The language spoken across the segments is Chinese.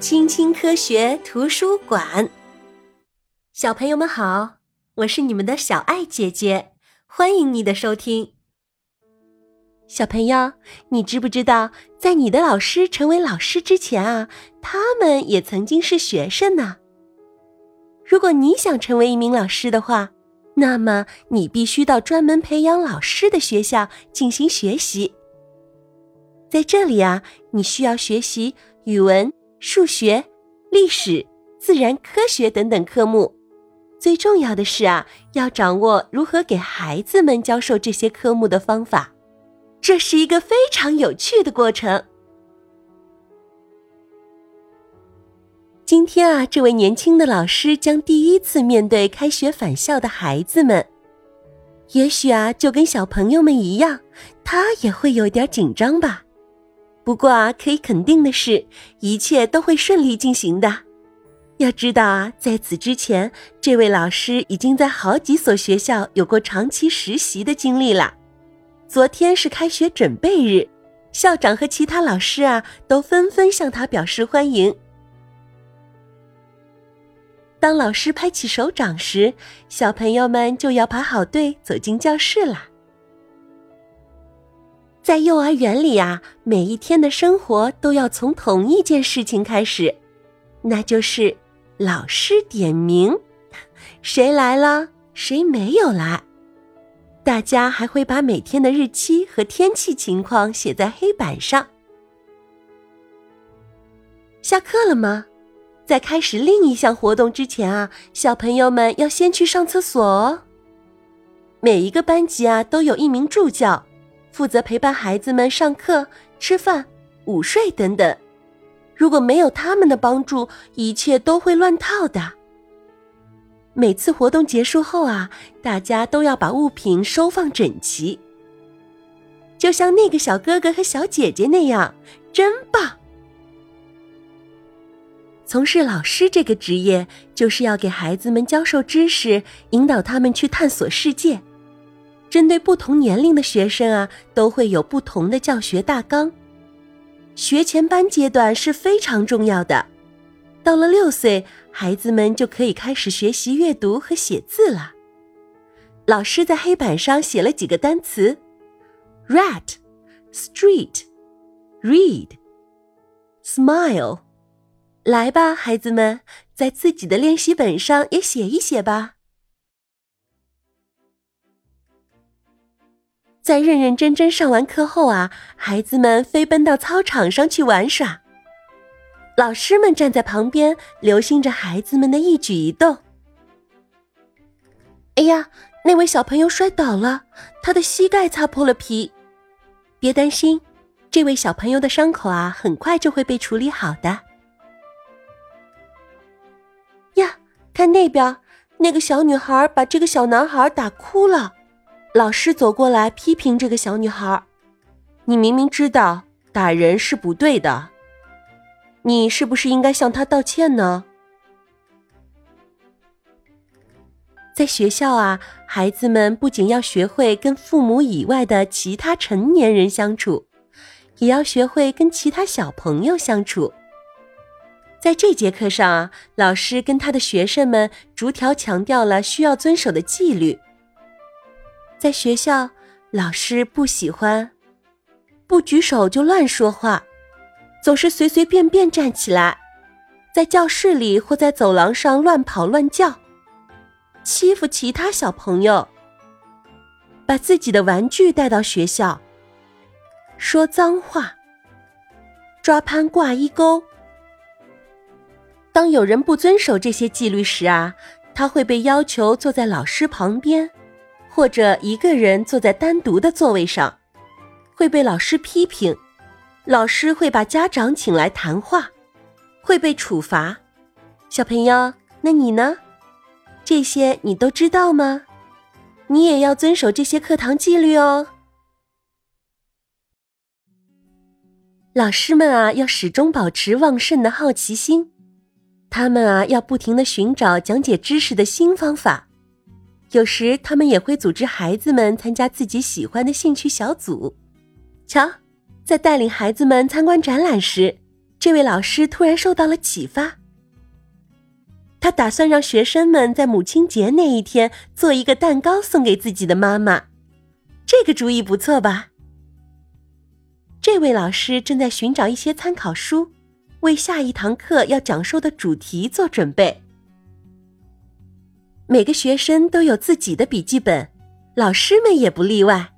青青科学图书馆，小朋友们好，我是你们的小爱姐姐，欢迎你的收听。小朋友，你知不知道，在你的老师成为老师之前啊，他们也曾经是学生呢？如果你想成为一名老师的话，那么你必须到专门培养老师的学校进行学习。在这里啊，你需要学习语文。数学、历史、自然科学等等科目，最重要的是啊，要掌握如何给孩子们教授这些科目的方法，这是一个非常有趣的过程。今天啊，这位年轻的老师将第一次面对开学返校的孩子们，也许啊，就跟小朋友们一样，他也会有点紧张吧。不过啊，可以肯定的是，一切都会顺利进行的。要知道啊，在此之前，这位老师已经在好几所学校有过长期实习的经历了。昨天是开学准备日，校长和其他老师啊都纷纷向他表示欢迎。当老师拍起手掌时，小朋友们就要排好队走进教室啦。在幼儿园里啊，每一天的生活都要从同一件事情开始，那就是老师点名，谁来了，谁没有来。大家还会把每天的日期和天气情况写在黑板上。下课了吗？在开始另一项活动之前啊，小朋友们要先去上厕所哦。每一个班级啊，都有一名助教。负责陪伴孩子们上课、吃饭、午睡等等。如果没有他们的帮助，一切都会乱套的。每次活动结束后啊，大家都要把物品收放整齐，就像那个小哥哥和小姐姐那样，真棒。从事老师这个职业，就是要给孩子们教授知识，引导他们去探索世界。针对不同年龄的学生啊，都会有不同的教学大纲。学前班阶段是非常重要的，到了六岁，孩子们就可以开始学习阅读和写字了。老师在黑板上写了几个单词：rat、street、read、smile。来吧，孩子们，在自己的练习本上也写一写吧。在认认真真上完课后啊，孩子们飞奔到操场上去玩耍。老师们站在旁边，留心着孩子们的一举一动。哎呀，那位小朋友摔倒了，他的膝盖擦破了皮。别担心，这位小朋友的伤口啊，很快就会被处理好的。呀，看那边，那个小女孩把这个小男孩打哭了。老师走过来批评这个小女孩：“你明明知道打人是不对的，你是不是应该向他道歉呢？”在学校啊，孩子们不仅要学会跟父母以外的其他成年人相处，也要学会跟其他小朋友相处。在这节课上啊，老师跟他的学生们逐条强调了需要遵守的纪律。在学校，老师不喜欢不举手就乱说话，总是随随便便站起来，在教室里或在走廊上乱跑乱叫，欺负其他小朋友，把自己的玩具带到学校，说脏话，抓攀挂衣钩。当有人不遵守这些纪律时啊，他会被要求坐在老师旁边。或者一个人坐在单独的座位上，会被老师批评，老师会把家长请来谈话，会被处罚。小朋友，那你呢？这些你都知道吗？你也要遵守这些课堂纪律哦。老师们啊，要始终保持旺盛的好奇心，他们啊，要不停的寻找讲解知识的新方法。有时他们也会组织孩子们参加自己喜欢的兴趣小组。瞧，在带领孩子们参观展览时，这位老师突然受到了启发，他打算让学生们在母亲节那一天做一个蛋糕送给自己的妈妈。这个主意不错吧？这位老师正在寻找一些参考书，为下一堂课要讲授的主题做准备。每个学生都有自己的笔记本，老师们也不例外。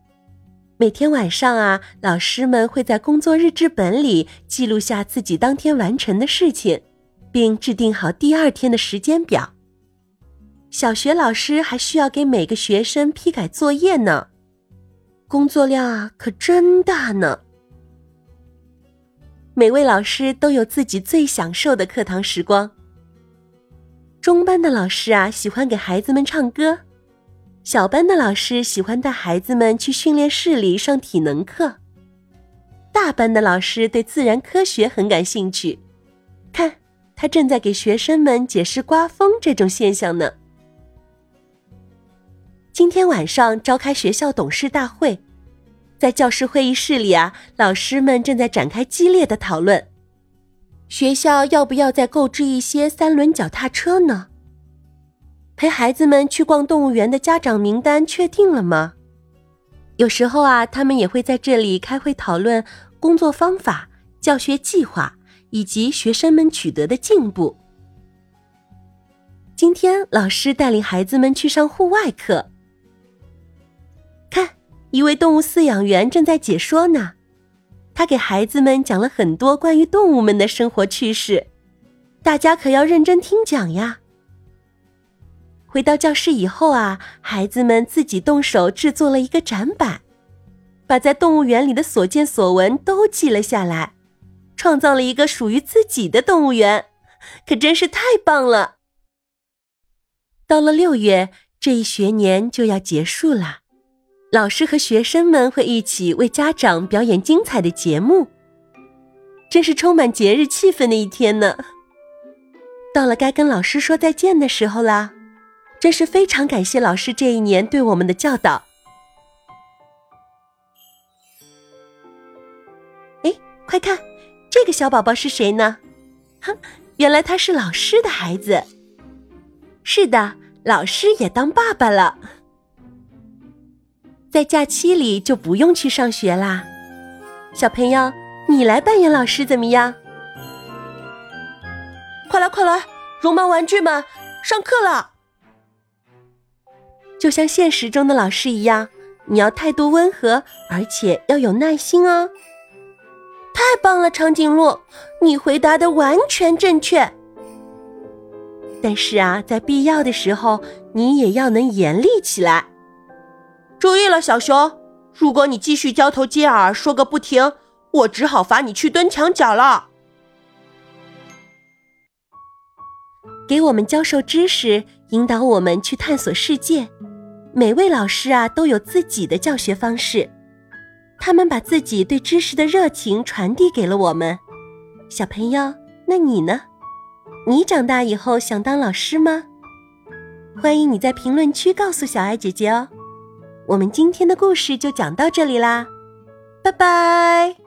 每天晚上啊，老师们会在工作日志本里记录下自己当天完成的事情，并制定好第二天的时间表。小学老师还需要给每个学生批改作业呢，工作量啊可真大呢。每位老师都有自己最享受的课堂时光。中班的老师啊，喜欢给孩子们唱歌。小班的老师喜欢带孩子们去训练室里上体能课，大班的老师对自然科学很感兴趣。看，他正在给学生们解释刮风这种现象呢。今天晚上召开学校董事大会，在教师会议室里啊，老师们正在展开激烈的讨论：学校要不要再购置一些三轮脚踏车呢？陪孩子们去逛动物园的家长名单确定了吗？有时候啊，他们也会在这里开会讨论工作方法、教学计划以及学生们取得的进步。今天老师带领孩子们去上户外课，看，一位动物饲养员正在解说呢，他给孩子们讲了很多关于动物们的生活趣事，大家可要认真听讲呀。回到教室以后啊，孩子们自己动手制作了一个展板，把在动物园里的所见所闻都记了下来，创造了一个属于自己的动物园，可真是太棒了。到了六月，这一学年就要结束了，老师和学生们会一起为家长表演精彩的节目，真是充满节日气氛的一天呢。到了该跟老师说再见的时候啦。真是非常感谢老师这一年对我们的教导。哎，快看，这个小宝宝是谁呢？哼，原来他是老师的孩子。是的，老师也当爸爸了。在假期里就不用去上学啦。小朋友，你来扮演老师怎么样？快来快来，绒毛玩具们，上课了！就像现实中的老师一样，你要态度温和，而且要有耐心哦。太棒了，长颈鹿，你回答的完全正确。但是啊，在必要的时候，你也要能严厉起来。注意了，小熊，如果你继续交头接耳，说个不停，我只好罚你去蹲墙角了。给我们教授知识，引导我们去探索世界。每位老师啊都有自己的教学方式，他们把自己对知识的热情传递给了我们。小朋友，那你呢？你长大以后想当老师吗？欢迎你在评论区告诉小爱姐姐哦。我们今天的故事就讲到这里啦，拜拜。